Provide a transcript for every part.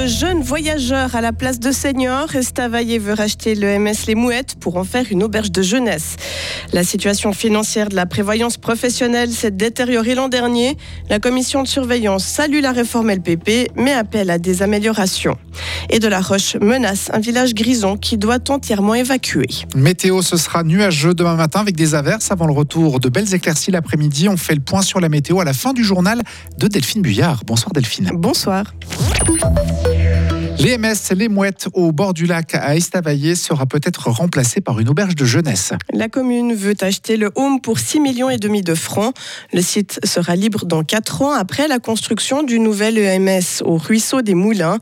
de jeunes voyageurs à la place de seniors. Estavayer veut racheter le MS Les Mouettes pour en faire une auberge de jeunesse. La situation financière de la prévoyance professionnelle s'est détériorée l'an dernier. La commission de surveillance salue la réforme LPP, mais appelle à des améliorations. Et de la Roche menace un village grison qui doit entièrement évacuer. Météo, ce sera nuageux demain matin avec des averses avant le retour de belles éclaircies l'après-midi. On fait le point sur la météo à la fin du journal de Delphine Buyard. Bonsoir Delphine. Bonsoir. Les MS, les mouettes au bord du lac à Estavayer sera peut-être remplacé par une auberge de jeunesse. La commune veut acheter le home pour 6 millions et demi de francs. Le site sera libre dans 4 ans après la construction du nouvel EMS au ruisseau des Moulins.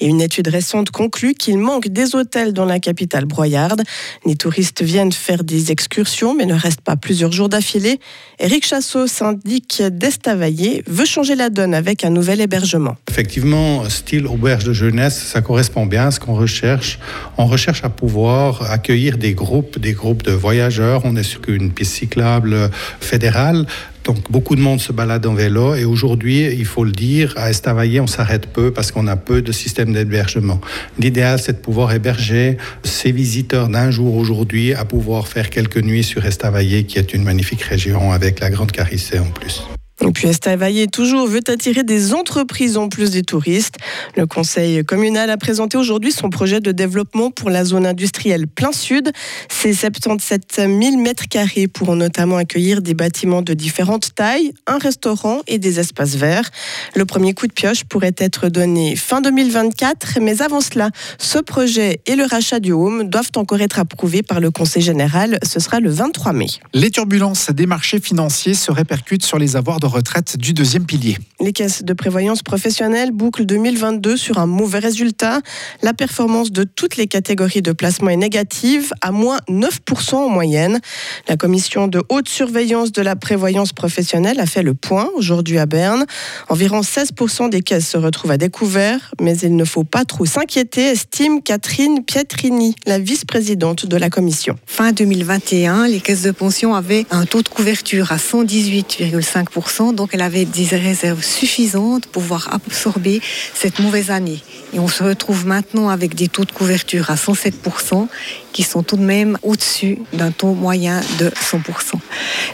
Et une étude récente conclut qu'il manque des hôtels dans la capitale broyarde. Les touristes viennent faire des excursions mais ne restent pas plusieurs jours d'affilée. Eric Chassot, syndic d'Estavayer, veut changer la donne avec un nouvel hébergement. Effectivement, style auberge de jeunesse ça correspond bien à ce qu'on recherche. On recherche à pouvoir accueillir des groupes, des groupes de voyageurs. On est sur une piste cyclable fédérale. Donc beaucoup de monde se balade en vélo et aujourd'hui, il faut le dire, à Estavayer, on s'arrête peu parce qu'on a peu de systèmes d'hébergement. L'idéal, c'est de pouvoir héberger ces visiteurs d'un jour aujourd'hui à pouvoir faire quelques nuits sur Estavayer, qui est une magnifique région avec la Grande Carissée en plus. Et puis Estavayer toujours veut attirer des entreprises en plus des touristes. Le conseil communal a présenté aujourd'hui son projet de développement pour la zone industrielle plein sud. Ces 77 000 mètres carrés pourront notamment accueillir des bâtiments de différentes tailles, un restaurant et des espaces verts. Le premier coup de pioche pourrait être donné fin 2024, mais avant cela, ce projet et le rachat du home doivent encore être approuvés par le conseil général. Ce sera le 23 mai. Les turbulences des marchés financiers se répercutent sur les avoirs de retraite du deuxième pilier. Les caisses de prévoyance professionnelle bouclent 2022 sur un mauvais résultat. La performance de toutes les catégories de placement est négative, à moins 9% en moyenne. La commission de haute surveillance de la prévoyance professionnelle a fait le point aujourd'hui à Berne. Environ 16% des caisses se retrouvent à découvert, mais il ne faut pas trop s'inquiéter, estime Catherine Pietrini, la vice-présidente de la commission. Fin 2021, les caisses de pension avaient un taux de couverture à 118,5% donc elle avait des réserves suffisantes pour pouvoir absorber cette mauvaise année. Et on se retrouve maintenant avec des taux de couverture à 107%, qui sont tout de même au-dessus d'un taux moyen de 100%.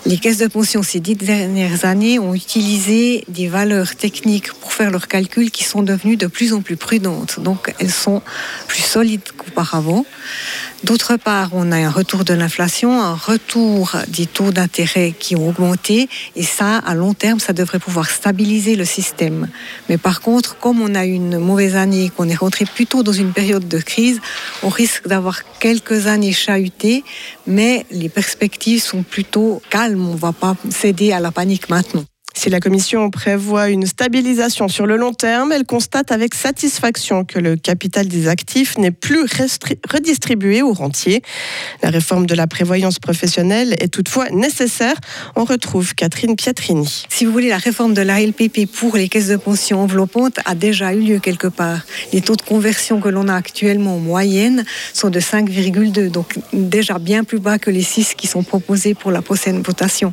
Les caisses de pension ces dix dernières années ont utilisé des valeurs techniques pour faire leurs calculs qui sont devenues de plus en plus prudentes. Donc elles sont plus solides qu'auparavant. D'autre part, on a un retour de l'inflation, un retour des taux d'intérêt qui ont augmenté, et ça, à long terme, ça devrait pouvoir stabiliser le système. Mais par contre, comme on a une mauvaise année, qu'on est rentré plutôt dans une période de crise, on risque d'avoir quelques années chahutées, mais les perspectives sont plutôt calmes. On ne va pas céder à la panique maintenant. Si la Commission prévoit une stabilisation sur le long terme, elle constate avec satisfaction que le capital des actifs n'est plus redistribué aux rentiers. La réforme de la prévoyance professionnelle est toutefois nécessaire. On retrouve Catherine Pietrini. Si vous voulez, la réforme de la LPP pour les caisses de pension enveloppantes a déjà eu lieu quelque part. Les taux de conversion que l'on a actuellement en moyenne sont de 5,2, donc déjà bien plus bas que les 6 qui sont proposés pour la prochaine votation.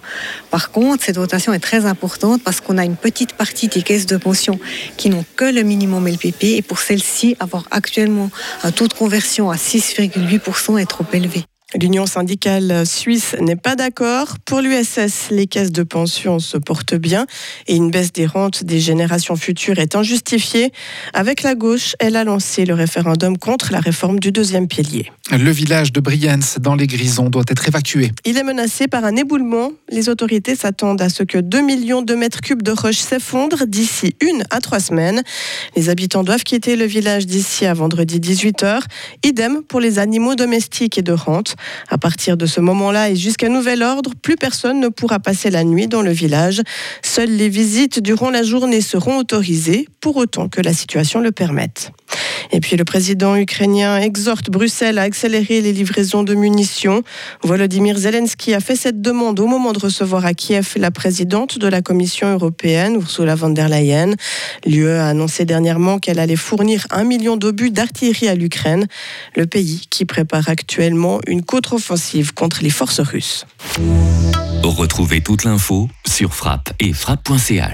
Par contre, cette votation est très importante parce qu'on a une petite partie des caisses de pension qui n'ont que le minimum LPP et pour celles-ci, avoir actuellement un taux de conversion à 6,8% est trop élevé. L'Union syndicale suisse n'est pas d'accord. Pour l'USS, les caisses de pension se portent bien et une baisse des rentes des générations futures est injustifiée. Avec la gauche, elle a lancé le référendum contre la réforme du deuxième pilier. Le village de Brienz, dans les Grisons, doit être évacué. Il est menacé par un éboulement. Les autorités s'attendent à ce que 2 millions de mètres cubes de roches s'effondrent d'ici une à trois semaines. Les habitants doivent quitter le village d'ici à vendredi 18h. Idem pour les animaux domestiques et de rente. À partir de ce moment-là et jusqu'à nouvel ordre, plus personne ne pourra passer la nuit dans le village. Seules les visites durant la journée seront autorisées, pour autant que la situation le permette. Et puis le président ukrainien exhorte Bruxelles à accélérer les livraisons de munitions. Volodymyr Zelensky a fait cette demande au moment de recevoir à Kiev la présidente de la Commission européenne, Ursula von der Leyen. L'UE a annoncé dernièrement qu'elle allait fournir un million d'obus d'artillerie à l'Ukraine, le pays qui prépare actuellement une contre-offensive contre les forces russes. Retrouvez toute l'info sur frappe et frappe.ch.